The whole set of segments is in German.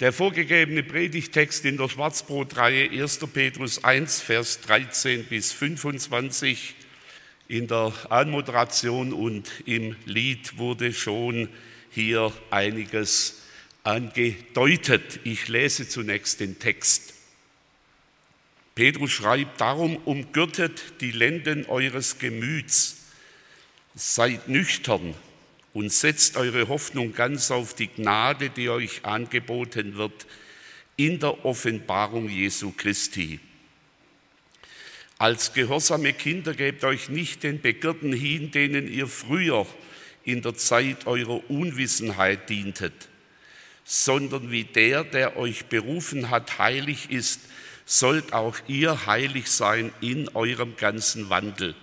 Der vorgegebene Predigtext in der Schwarzbrotreihe 1. Petrus 1, Vers 13 bis 25 in der Anmoderation und im Lied wurde schon hier einiges angedeutet. Ich lese zunächst den Text. Petrus schreibt, darum umgürtet die Lenden eures Gemüts, seid nüchtern und setzt eure Hoffnung ganz auf die Gnade, die euch angeboten wird in der Offenbarung Jesu Christi. Als gehorsame Kinder gebt euch nicht den Begierden hin, denen ihr früher in der Zeit eurer Unwissenheit dientet, sondern wie der, der euch berufen hat, heilig ist, sollt auch ihr heilig sein in eurem ganzen Wandel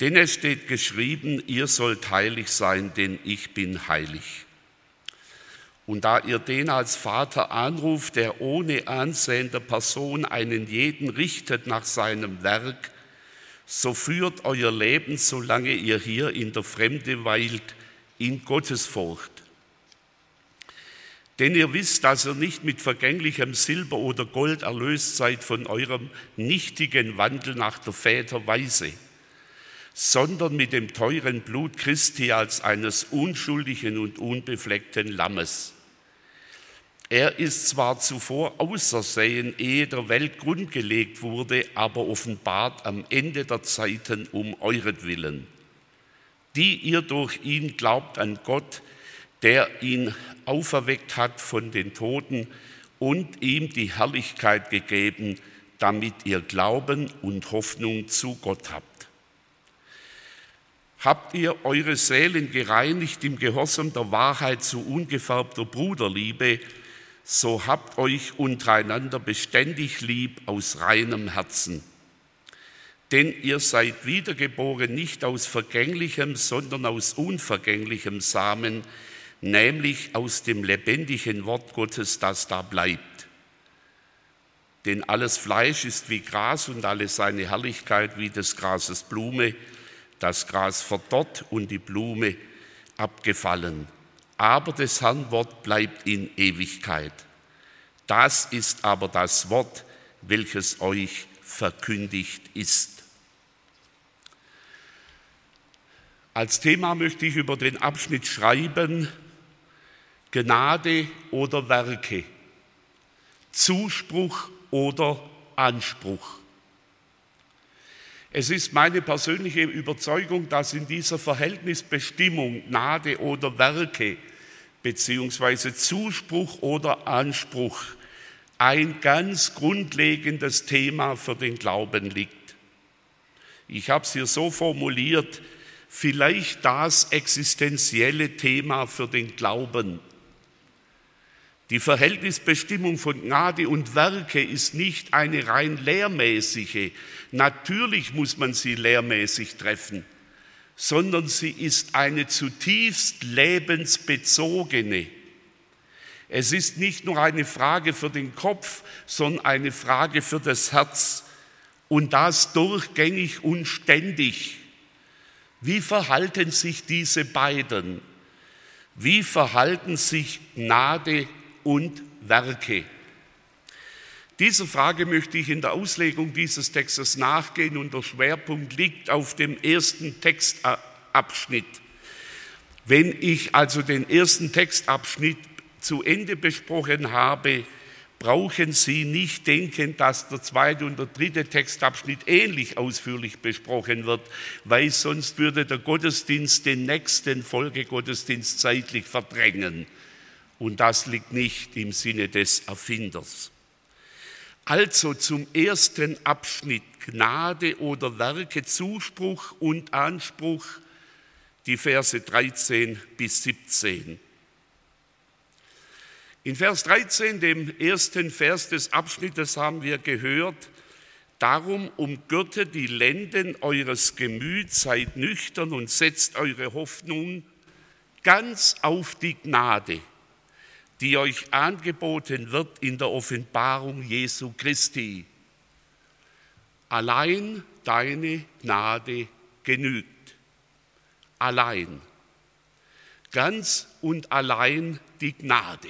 denn es steht geschrieben, ihr sollt heilig sein, denn ich bin heilig. Und da ihr den als Vater anruft, der ohne Ansehen der Person einen jeden richtet nach seinem Werk, so führt euer Leben, solange ihr hier in der Fremde weilt, in Gottesfurcht. Denn ihr wisst, dass ihr nicht mit vergänglichem Silber oder Gold erlöst seid von eurem nichtigen Wandel nach der Väter Weise sondern mit dem teuren Blut Christi als eines unschuldigen und unbefleckten Lammes. Er ist zwar zuvor außersehen, ehe der Welt grundgelegt wurde, aber offenbart am Ende der Zeiten um euretwillen, die ihr durch ihn glaubt an Gott, der ihn auferweckt hat von den Toten und ihm die Herrlichkeit gegeben, damit ihr Glauben und Hoffnung zu Gott habt. Habt ihr eure Seelen gereinigt im Gehorsam der Wahrheit zu ungefärbter Bruderliebe, so habt euch untereinander beständig lieb aus reinem Herzen. Denn ihr seid wiedergeboren nicht aus vergänglichem, sondern aus unvergänglichem Samen, nämlich aus dem lebendigen Wort Gottes, das da bleibt. Denn alles Fleisch ist wie Gras und alle seine Herrlichkeit wie des Grases Blume das Gras verdorrt und die Blume abgefallen. Aber des Herrn Wort bleibt in Ewigkeit. Das ist aber das Wort, welches euch verkündigt ist. Als Thema möchte ich über den Abschnitt schreiben, Gnade oder Werke, Zuspruch oder Anspruch. Es ist meine persönliche Überzeugung, dass in dieser Verhältnisbestimmung Gnade oder Werke beziehungsweise Zuspruch oder Anspruch ein ganz grundlegendes Thema für den Glauben liegt. Ich habe es hier so formuliert, vielleicht das existenzielle Thema für den Glauben. Die Verhältnisbestimmung von Gnade und Werke ist nicht eine rein lehrmäßige. Natürlich muss man sie lehrmäßig treffen, sondern sie ist eine zutiefst lebensbezogene. Es ist nicht nur eine Frage für den Kopf, sondern eine Frage für das Herz und das durchgängig und ständig. Wie verhalten sich diese beiden? Wie verhalten sich Gnade und Werke? Dieser Frage möchte ich in der Auslegung dieses Textes nachgehen und der Schwerpunkt liegt auf dem ersten Textabschnitt. Wenn ich also den ersten Textabschnitt zu Ende besprochen habe, brauchen Sie nicht denken, dass der zweite und der dritte Textabschnitt ähnlich ausführlich besprochen wird, weil sonst würde der Gottesdienst den nächsten Folgegottesdienst zeitlich verdrängen. Und das liegt nicht im Sinne des Erfinders. Also zum ersten Abschnitt Gnade oder Werke, Zuspruch und Anspruch, die Verse 13 bis 17. In Vers 13, dem ersten Vers des Abschnittes, haben wir gehört, Darum umgürtet die Lenden eures Gemüts, seid nüchtern und setzt eure Hoffnung ganz auf die Gnade, die euch angeboten wird in der Offenbarung Jesu Christi. Allein deine Gnade genügt. Allein. Ganz und allein die Gnade.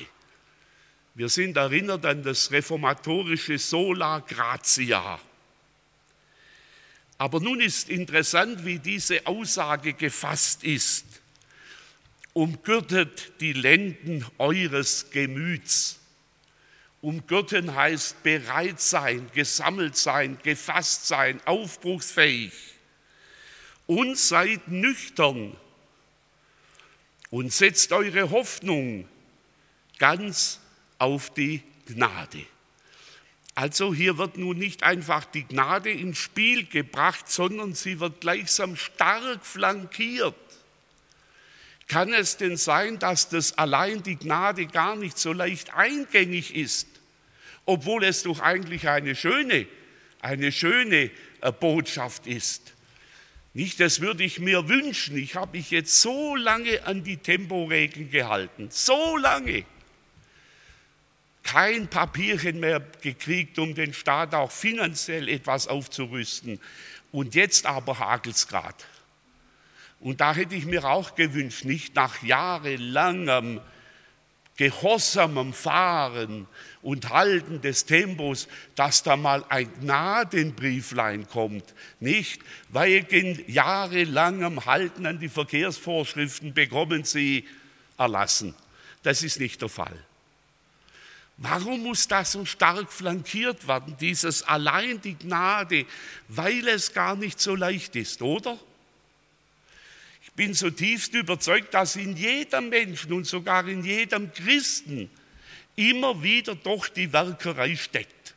Wir sind erinnert an das reformatorische Sola Gratia. Aber nun ist interessant, wie diese Aussage gefasst ist. Umgürtet die Lenden eures Gemüts. Umgürten heißt bereit sein, gesammelt sein, gefasst sein, aufbruchsfähig. Und seid nüchtern und setzt eure Hoffnung ganz auf die Gnade. Also hier wird nun nicht einfach die Gnade ins Spiel gebracht, sondern sie wird gleichsam stark flankiert. Kann es denn sein, dass das allein die Gnade gar nicht so leicht eingängig ist, obwohl es doch eigentlich eine schöne, eine schöne äh, Botschaft ist? Nicht, das würde ich mir wünschen. Ich habe mich jetzt so lange an die Temporegeln gehalten, so lange kein Papierchen mehr gekriegt, um den Staat auch finanziell etwas aufzurüsten. Und jetzt aber gerade. Und da hätte ich mir auch gewünscht, nicht nach jahrelangem gehorsamem Fahren und Halten des Tempos, dass da mal ein Gnadenbrieflein kommt. Nicht wegen jahrelangem Halten an die Verkehrsvorschriften bekommen Sie erlassen. Das ist nicht der Fall. Warum muss das so stark flankiert werden, dieses allein die Gnade, weil es gar nicht so leicht ist, oder? Bin zutiefst überzeugt, dass in jedem Menschen und sogar in jedem Christen immer wieder doch die Werkerei steckt.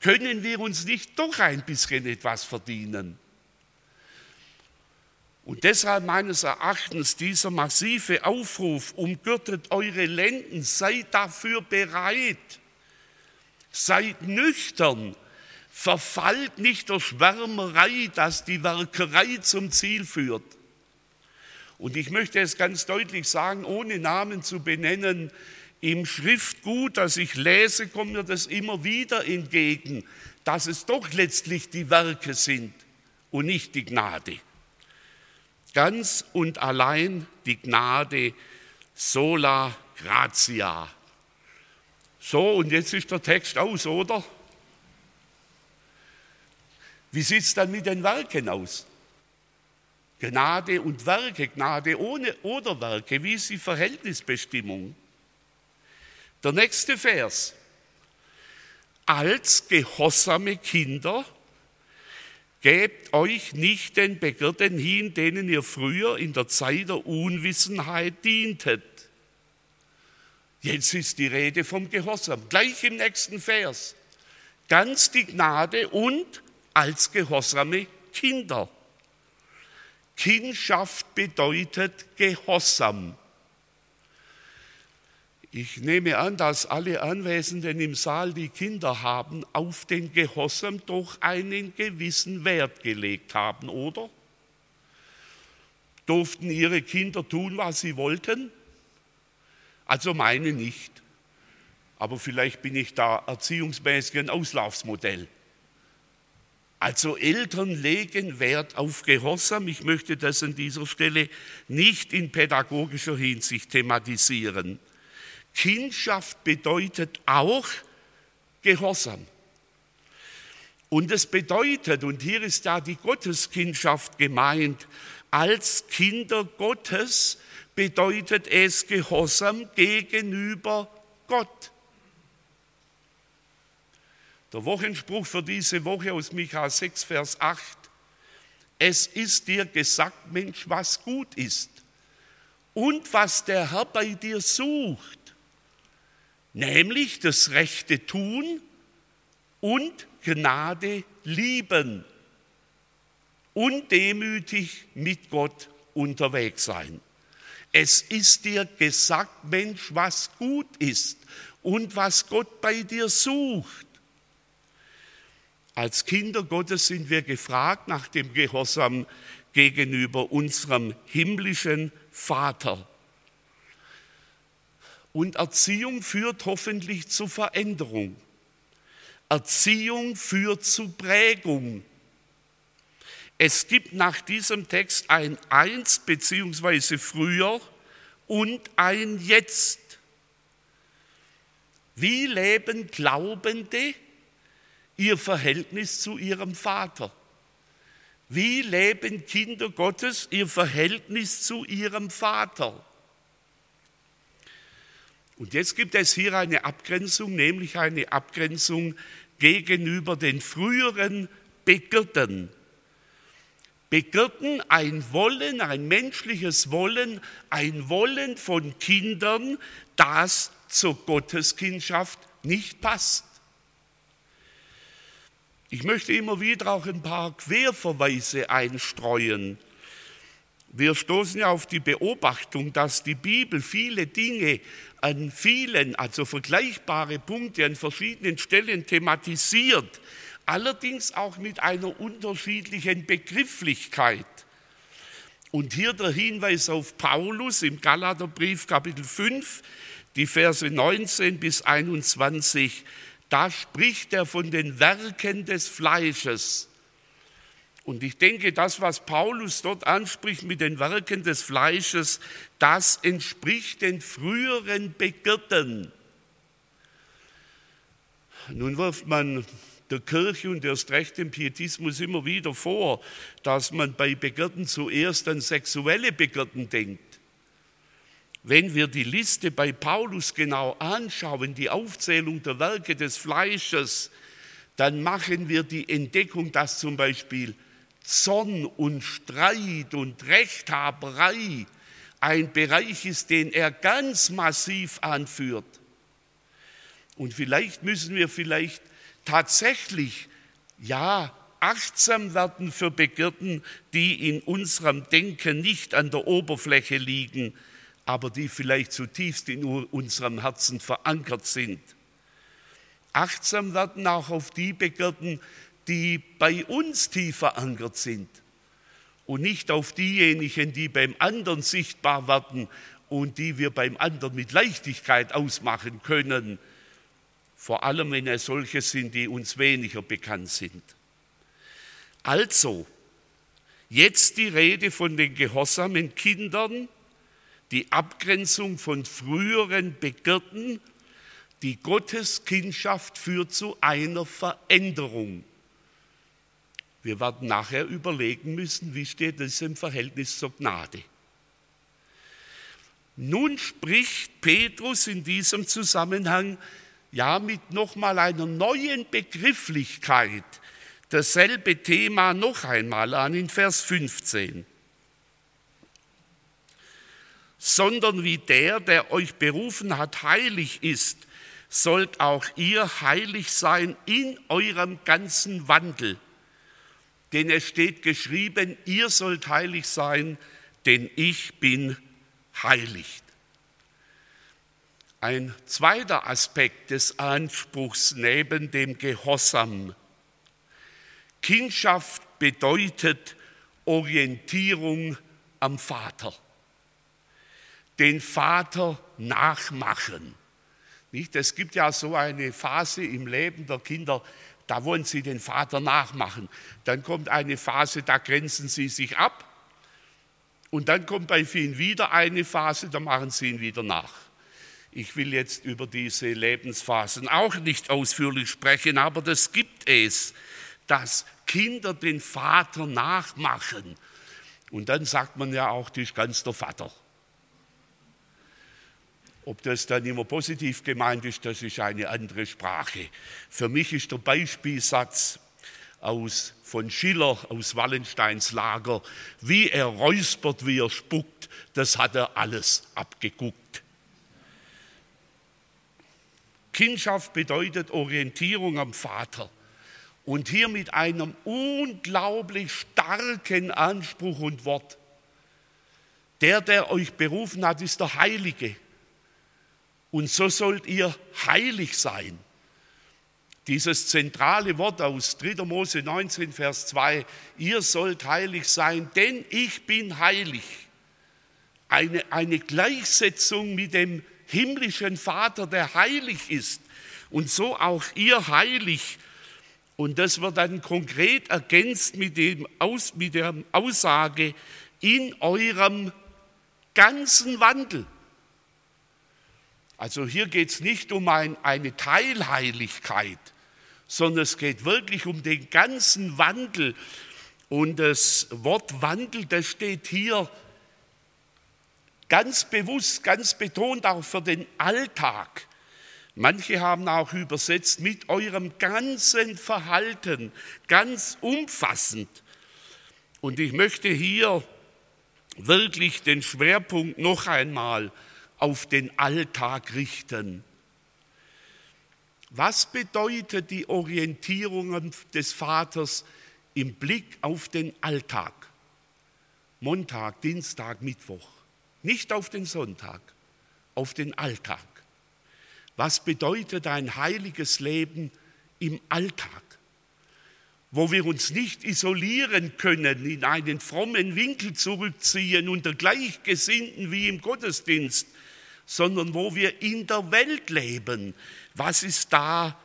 Können wir uns nicht doch ein bisschen etwas verdienen? Und deshalb meines Erachtens dieser massive Aufruf, umgürtet eure Lenden, seid dafür bereit, seid nüchtern, verfallt nicht der Schwärmerei, dass die Werkerei zum Ziel führt. Und ich möchte es ganz deutlich sagen, ohne Namen zu benennen, im Schriftgut, das ich lese, kommt mir das immer wieder entgegen, dass es doch letztlich die Werke sind und nicht die Gnade ganz und allein die Gnade sola gratia. So, und jetzt ist der Text aus, oder? Wie sieht es dann mit den Werken aus? Gnade und Werke, Gnade ohne oder Werke, wie ist die Verhältnisbestimmung? Der nächste Vers. Als gehorsame Kinder Gebt euch nicht den Begierden hin, denen ihr früher in der Zeit der Unwissenheit dientet. Jetzt ist die Rede vom Gehorsam, gleich im nächsten Vers. Ganz die Gnade und als gehorsame Kinder. Kindschaft bedeutet Gehorsam. Ich nehme an, dass alle Anwesenden im Saal, die Kinder haben, auf den Gehorsam doch einen gewissen Wert gelegt haben, oder? Durften ihre Kinder tun, was sie wollten? Also meine nicht. Aber vielleicht bin ich da erziehungsmäßig ein Auslaufsmodell. Also Eltern legen Wert auf Gehorsam. Ich möchte das an dieser Stelle nicht in pädagogischer Hinsicht thematisieren. Kindschaft bedeutet auch Gehorsam. Und es bedeutet, und hier ist ja die Gotteskindschaft gemeint, als Kinder Gottes bedeutet es Gehorsam gegenüber Gott. Der Wochenspruch für diese Woche aus Micha 6, Vers 8. Es ist dir gesagt, Mensch, was gut ist und was der Herr bei dir sucht nämlich das rechte Tun und Gnade lieben und demütig mit Gott unterwegs sein. Es ist dir gesagt, Mensch, was gut ist und was Gott bei dir sucht. Als Kinder Gottes sind wir gefragt nach dem Gehorsam gegenüber unserem himmlischen Vater. Und Erziehung führt hoffentlich zu Veränderung. Erziehung führt zu Prägung. Es gibt nach diesem Text ein Eins beziehungsweise früher und ein Jetzt. Wie leben Glaubende ihr Verhältnis zu ihrem Vater? Wie leben Kinder Gottes ihr Verhältnis zu ihrem Vater? Und jetzt gibt es hier eine Abgrenzung, nämlich eine Abgrenzung gegenüber den früheren Begierden. Begierden, ein Wollen, ein menschliches Wollen, ein Wollen von Kindern, das zur Gotteskindschaft nicht passt. Ich möchte immer wieder auch ein paar Querverweise einstreuen. Wir stoßen ja auf die Beobachtung, dass die Bibel viele Dinge an vielen, also vergleichbare Punkte an verschiedenen Stellen thematisiert, allerdings auch mit einer unterschiedlichen Begrifflichkeit. Und hier der Hinweis auf Paulus im Galaterbrief Kapitel 5, die Verse 19 bis 21, da spricht er von den Werken des Fleisches. Und ich denke, das, was Paulus dort anspricht mit den Werken des Fleisches, das entspricht den früheren Begierden. Nun wirft man der Kirche und erst recht dem Pietismus immer wieder vor, dass man bei Begierden zuerst an sexuelle Begierden denkt. Wenn wir die Liste bei Paulus genau anschauen, die Aufzählung der Werke des Fleisches, dann machen wir die Entdeckung, dass zum Beispiel Zorn und Streit und Rechthaberei ein Bereich ist, den er ganz massiv anführt. Und vielleicht müssen wir vielleicht tatsächlich, ja, achtsam werden für Begierden, die in unserem Denken nicht an der Oberfläche liegen, aber die vielleicht zutiefst in unserem Herzen verankert sind. Achtsam werden auch auf die Begierden, die bei uns tief verankert sind und nicht auf diejenigen, die beim anderen sichtbar werden und die wir beim anderen mit Leichtigkeit ausmachen können, vor allem wenn es solche sind, die uns weniger bekannt sind. Also, jetzt die Rede von den gehorsamen Kindern, die Abgrenzung von früheren Begierden, die Gotteskindschaft führt zu einer Veränderung. Wir werden nachher überlegen müssen, wie steht es im Verhältnis zur Gnade. Nun spricht Petrus in diesem Zusammenhang ja mit nochmal einer neuen Begrifflichkeit dasselbe Thema noch einmal an in Vers 15. Sondern wie der, der euch berufen hat, heilig ist, sollt auch ihr heilig sein in eurem ganzen Wandel denn es steht geschrieben, ihr sollt heilig sein, denn ich bin heilig. Ein zweiter Aspekt des Anspruchs neben dem Gehorsam. Kindschaft bedeutet Orientierung am Vater. Den Vater nachmachen. Nicht? Es gibt ja so eine Phase im Leben der Kinder, da wollen sie den Vater nachmachen. Dann kommt eine Phase, da grenzen sie sich ab. Und dann kommt bei vielen wieder eine Phase, da machen sie ihn wieder nach. Ich will jetzt über diese Lebensphasen auch nicht ausführlich sprechen, aber das gibt es, dass Kinder den Vater nachmachen. Und dann sagt man ja auch, das ist ganz der Vater. Ob das dann immer positiv gemeint ist, das ist eine andere Sprache. Für mich ist der Beispielsatz aus, von Schiller aus Wallensteins Lager, wie er räuspert, wie er spuckt, das hat er alles abgeguckt. Kindschaft bedeutet Orientierung am Vater und hier mit einem unglaublich starken Anspruch und Wort. Der, der euch berufen hat, ist der Heilige. Und so sollt ihr heilig sein. Dieses zentrale Wort aus 3. Mose 19, Vers 2, ihr sollt heilig sein, denn ich bin heilig. Eine, eine Gleichsetzung mit dem himmlischen Vater, der heilig ist. Und so auch ihr heilig. Und das wird dann konkret ergänzt mit, dem Aus, mit der Aussage, in eurem ganzen Wandel. Also hier geht es nicht um ein, eine Teilheiligkeit, sondern es geht wirklich um den ganzen Wandel. Und das Wort Wandel, das steht hier ganz bewusst, ganz betont auch für den Alltag. Manche haben auch übersetzt mit eurem ganzen Verhalten, ganz umfassend. Und ich möchte hier wirklich den Schwerpunkt noch einmal auf den Alltag richten. Was bedeutet die Orientierung des Vaters im Blick auf den Alltag? Montag, Dienstag, Mittwoch. Nicht auf den Sonntag, auf den Alltag. Was bedeutet ein heiliges Leben im Alltag? Wo wir uns nicht isolieren können, in einen frommen Winkel zurückziehen unter Gleichgesinnten wie im Gottesdienst, sondern wo wir in der Welt leben. Was ist da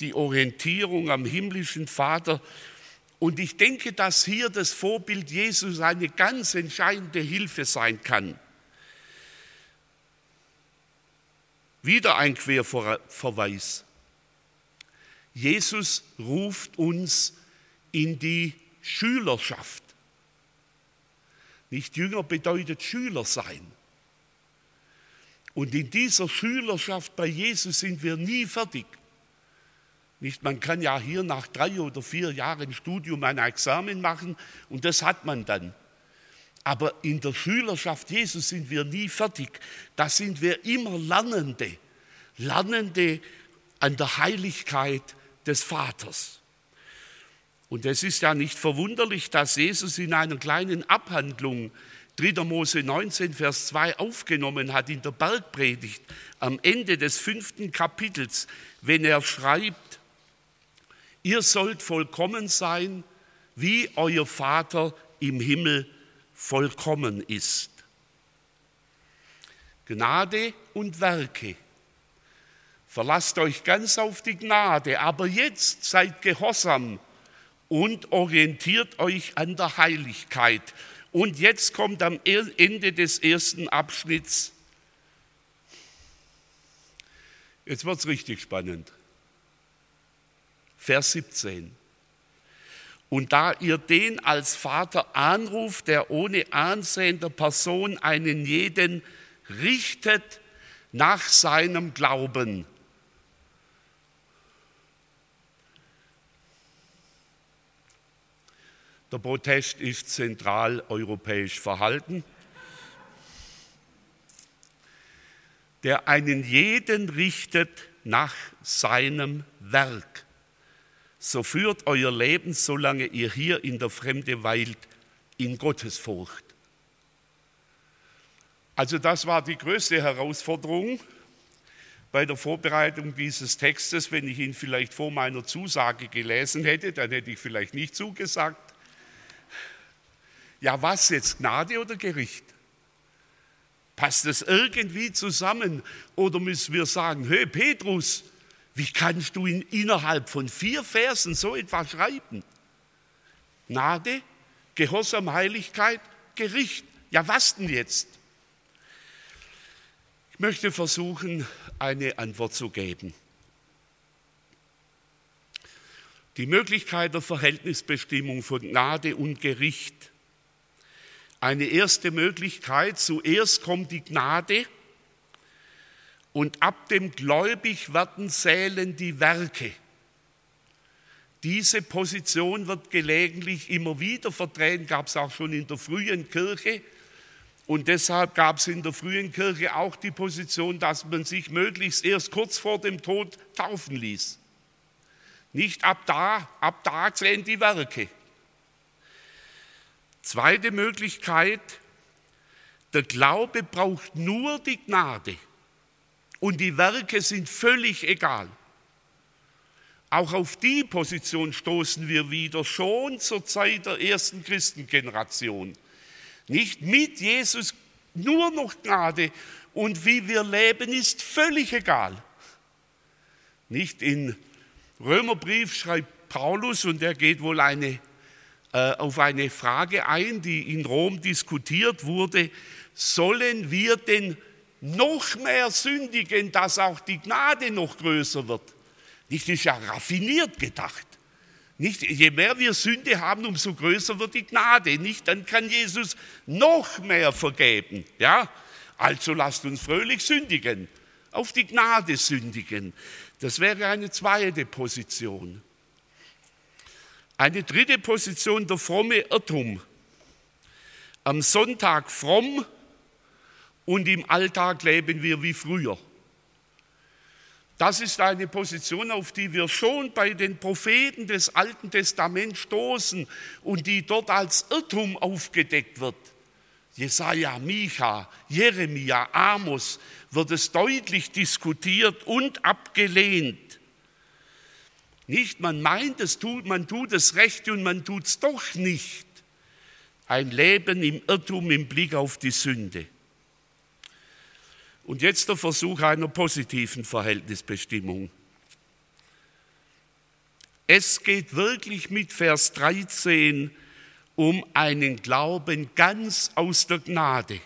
die Orientierung am himmlischen Vater? Und ich denke, dass hier das Vorbild Jesus eine ganz entscheidende Hilfe sein kann. Wieder ein Querverweis. Jesus ruft uns in die Schülerschaft. Nicht Jünger bedeutet Schüler sein. Und in dieser Schülerschaft bei Jesus sind wir nie fertig. Nicht, man kann ja hier nach drei oder vier Jahren Studium ein Examen machen und das hat man dann. Aber in der Schülerschaft Jesus sind wir nie fertig. Da sind wir immer Lernende. Lernende an der Heiligkeit des Vaters. Und es ist ja nicht verwunderlich, dass Jesus in einer kleinen Abhandlung 3. Mose 19, Vers 2 aufgenommen hat in der Bergpredigt am Ende des fünften Kapitels, wenn er schreibt, ihr sollt vollkommen sein, wie euer Vater im Himmel vollkommen ist. Gnade und Werke. Verlasst euch ganz auf die Gnade, aber jetzt seid gehorsam und orientiert euch an der Heiligkeit. Und jetzt kommt am Ende des ersten Abschnitts, jetzt wird es richtig spannend, Vers 17. Und da ihr den als Vater anruft, der ohne Ansehen der Person einen jeden richtet nach seinem Glauben, Der Protest ist zentraleuropäisch verhalten, der einen jeden richtet nach seinem Werk. So führt euer Leben, solange ihr hier in der Fremde weilt, in Gottesfurcht. Also das war die größte Herausforderung bei der Vorbereitung dieses Textes. Wenn ich ihn vielleicht vor meiner Zusage gelesen hätte, dann hätte ich vielleicht nicht zugesagt. Ja, was jetzt, Gnade oder Gericht? Passt das irgendwie zusammen? Oder müssen wir sagen, hey Petrus, wie kannst du in, innerhalb von vier Versen so etwas schreiben? Gnade, Gehorsam, Heiligkeit, Gericht. Ja, was denn jetzt? Ich möchte versuchen, eine Antwort zu geben. Die Möglichkeit der Verhältnisbestimmung von Gnade und Gericht eine erste Möglichkeit. Zuerst kommt die Gnade und ab dem Gläubigwerden zählen die Werke. Diese Position wird gelegentlich immer wieder vertreten, gab es auch schon in der frühen Kirche. Und deshalb gab es in der frühen Kirche auch die Position, dass man sich möglichst erst kurz vor dem Tod taufen ließ. Nicht ab da, ab da zählen die Werke. Zweite Möglichkeit, Der Glaube braucht nur die Gnade und die Werke sind völlig egal. Auch auf die Position stoßen wir wieder schon zur Zeit der ersten Christengeneration. Nicht mit Jesus nur noch Gnade und wie wir leben ist völlig egal. Nicht in Römerbrief schreibt Paulus und er geht wohl eine, auf eine Frage ein, die in Rom diskutiert wurde, sollen wir denn noch mehr sündigen, dass auch die Gnade noch größer wird? Nicht, ist ja raffiniert gedacht. Nicht, je mehr wir Sünde haben, umso größer wird die Gnade. Nicht, dann kann Jesus noch mehr vergeben. Ja? Also lasst uns fröhlich sündigen, auf die Gnade sündigen. Das wäre eine zweite Position. Eine dritte Position, der fromme Irrtum. Am Sonntag fromm und im Alltag leben wir wie früher. Das ist eine Position, auf die wir schon bei den Propheten des Alten Testaments stoßen und die dort als Irrtum aufgedeckt wird. Jesaja, Micha, Jeremia, Amos wird es deutlich diskutiert und abgelehnt. Nicht, man meint, es tut, man tut es recht und man tut es doch nicht. Ein Leben im Irrtum im Blick auf die Sünde. Und jetzt der Versuch einer positiven Verhältnisbestimmung. Es geht wirklich mit Vers 13 um einen Glauben ganz aus der Gnade.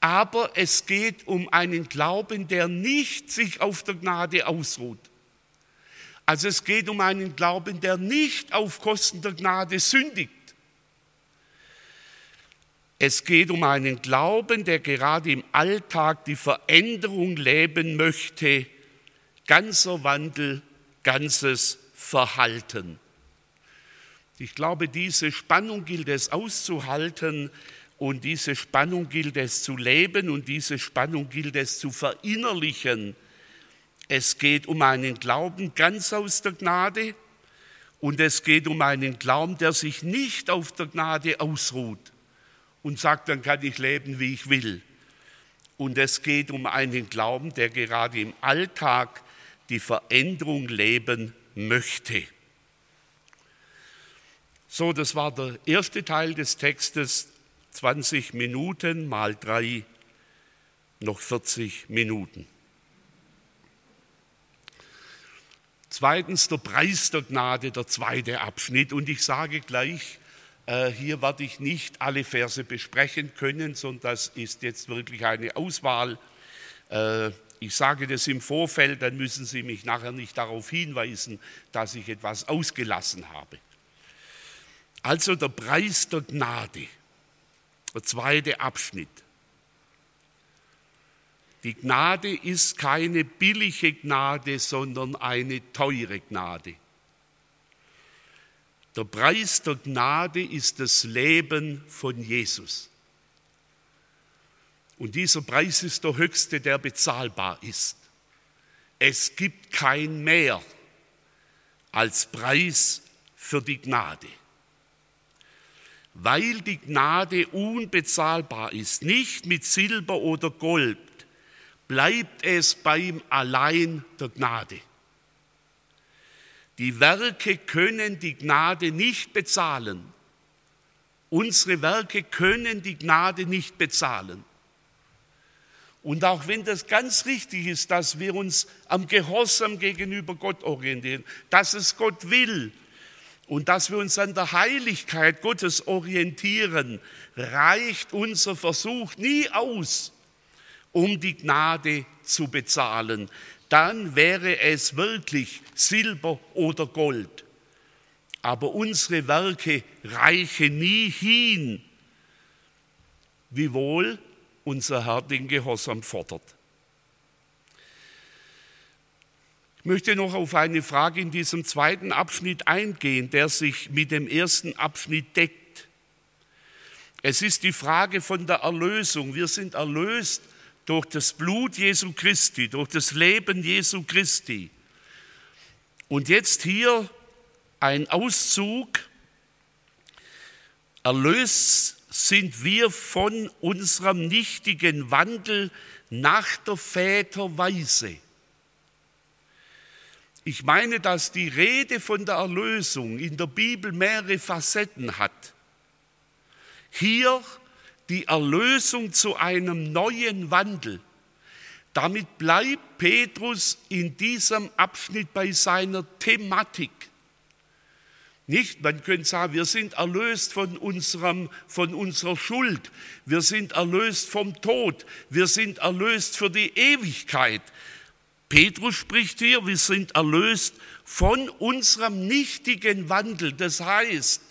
Aber es geht um einen Glauben, der nicht sich auf der Gnade ausruht. Also es geht um einen Glauben, der nicht auf Kosten der Gnade sündigt. Es geht um einen Glauben, der gerade im Alltag die Veränderung leben möchte, ganzer Wandel, ganzes Verhalten. Ich glaube, diese Spannung gilt es auszuhalten und diese Spannung gilt es zu leben und diese Spannung gilt es zu verinnerlichen. Es geht um einen Glauben ganz aus der Gnade und es geht um einen Glauben, der sich nicht auf der Gnade ausruht und sagt, dann kann ich leben, wie ich will. Und es geht um einen Glauben, der gerade im Alltag die Veränderung leben möchte. So, das war der erste Teil des Textes, 20 Minuten mal drei, noch 40 Minuten. Zweitens der Preis der Gnade, der zweite Abschnitt. Und ich sage gleich, äh, hier werde ich nicht alle Verse besprechen können, sondern das ist jetzt wirklich eine Auswahl. Äh, ich sage das im Vorfeld, dann müssen Sie mich nachher nicht darauf hinweisen, dass ich etwas ausgelassen habe. Also der Preis der Gnade, der zweite Abschnitt. Die Gnade ist keine billige Gnade, sondern eine teure Gnade. Der Preis der Gnade ist das Leben von Jesus. Und dieser Preis ist der höchste, der bezahlbar ist. Es gibt kein mehr als Preis für die Gnade. Weil die Gnade unbezahlbar ist, nicht mit Silber oder Gold, bleibt es beim allein der Gnade. Die Werke können die Gnade nicht bezahlen. Unsere Werke können die Gnade nicht bezahlen. Und auch wenn das ganz richtig ist, dass wir uns am Gehorsam gegenüber Gott orientieren, dass es Gott will und dass wir uns an der Heiligkeit Gottes orientieren, reicht unser Versuch nie aus, um die Gnade zu bezahlen dann wäre es wirklich Silber oder Gold. Aber unsere Werke reichen nie hin, wiewohl unser Herr den Gehorsam fordert. Ich möchte noch auf eine Frage in diesem zweiten Abschnitt eingehen, der sich mit dem ersten Abschnitt deckt. Es ist die Frage von der Erlösung. Wir sind erlöst durch das Blut Jesu Christi, durch das Leben Jesu Christi. Und jetzt hier ein Auszug. Erlöst sind wir von unserem nichtigen Wandel nach der Väterweise. Ich meine, dass die Rede von der Erlösung in der Bibel mehrere Facetten hat. Hier die Erlösung zu einem neuen Wandel. Damit bleibt Petrus in diesem Abschnitt bei seiner Thematik. Nicht, man könnte sagen, wir sind erlöst von, unserem, von unserer Schuld, wir sind erlöst vom Tod, wir sind erlöst für die Ewigkeit. Petrus spricht hier, wir sind erlöst von unserem nichtigen Wandel. Das heißt,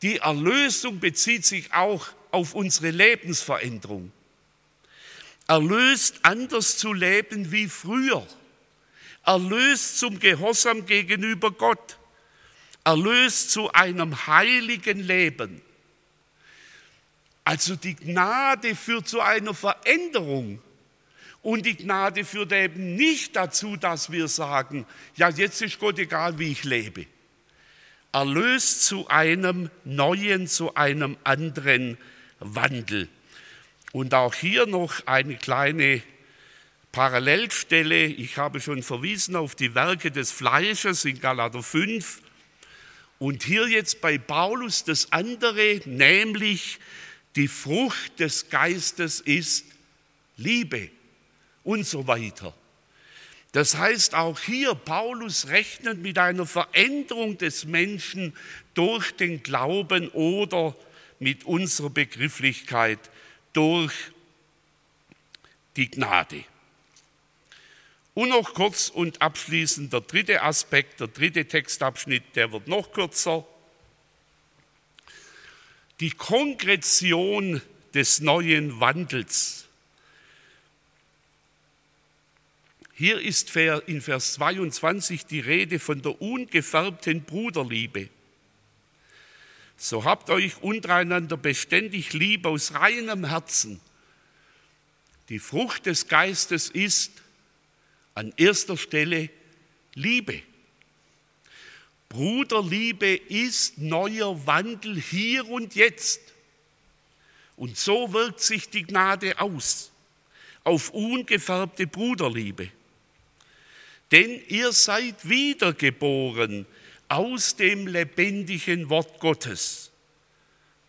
die Erlösung bezieht sich auch auf unsere Lebensveränderung. Erlöst anders zu leben wie früher. Erlöst zum Gehorsam gegenüber Gott. Erlöst zu einem heiligen Leben. Also die Gnade führt zu einer Veränderung und die Gnade führt eben nicht dazu, dass wir sagen, ja, jetzt ist Gott egal, wie ich lebe. Erlöst zu einem neuen, zu einem anderen Wandel. Und auch hier noch eine kleine Parallelstelle. Ich habe schon verwiesen auf die Werke des Fleisches in Galater 5. Und hier jetzt bei Paulus das andere, nämlich die Frucht des Geistes ist Liebe und so weiter. Das heißt, auch hier, Paulus rechnet mit einer Veränderung des Menschen durch den Glauben oder mit unserer Begrifflichkeit durch die Gnade. Und noch kurz und abschließend der dritte Aspekt, der dritte Textabschnitt, der wird noch kürzer. Die Konkretion des neuen Wandels Hier ist in Vers 22 die Rede von der ungefärbten Bruderliebe. So habt euch untereinander beständig lieb aus reinem Herzen. Die Frucht des Geistes ist an erster Stelle Liebe. Bruderliebe ist neuer Wandel hier und jetzt. Und so wirkt sich die Gnade aus auf ungefärbte Bruderliebe. Denn ihr seid wiedergeboren aus dem lebendigen Wort Gottes.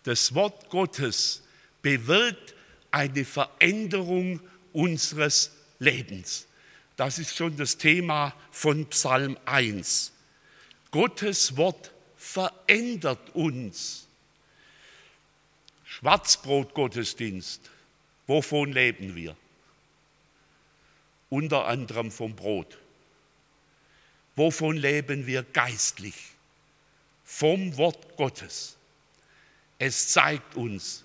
Das Wort Gottes bewirkt eine Veränderung unseres Lebens. Das ist schon das Thema von Psalm 1. Gottes Wort verändert uns. Schwarzbrotgottesdienst, wovon leben wir? Unter anderem vom Brot. Wovon leben wir geistlich? Vom Wort Gottes. Es zeigt uns,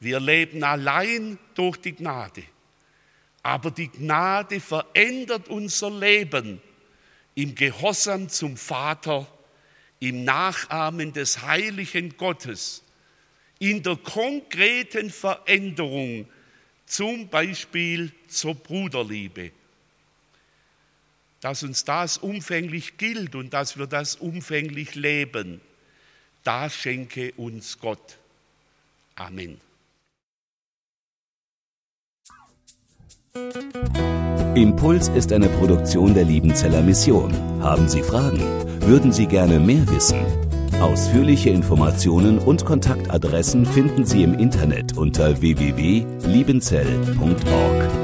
wir leben allein durch die Gnade. Aber die Gnade verändert unser Leben im Gehorsam zum Vater, im Nachahmen des heiligen Gottes, in der konkreten Veränderung, zum Beispiel zur Bruderliebe dass uns das umfänglich gilt und dass wir das umfänglich leben. Da schenke uns Gott. Amen. Impuls ist eine Produktion der Liebenzeller Mission. Haben Sie Fragen? Würden Sie gerne mehr wissen? Ausführliche Informationen und Kontaktadressen finden Sie im Internet unter www.liebenzell.org.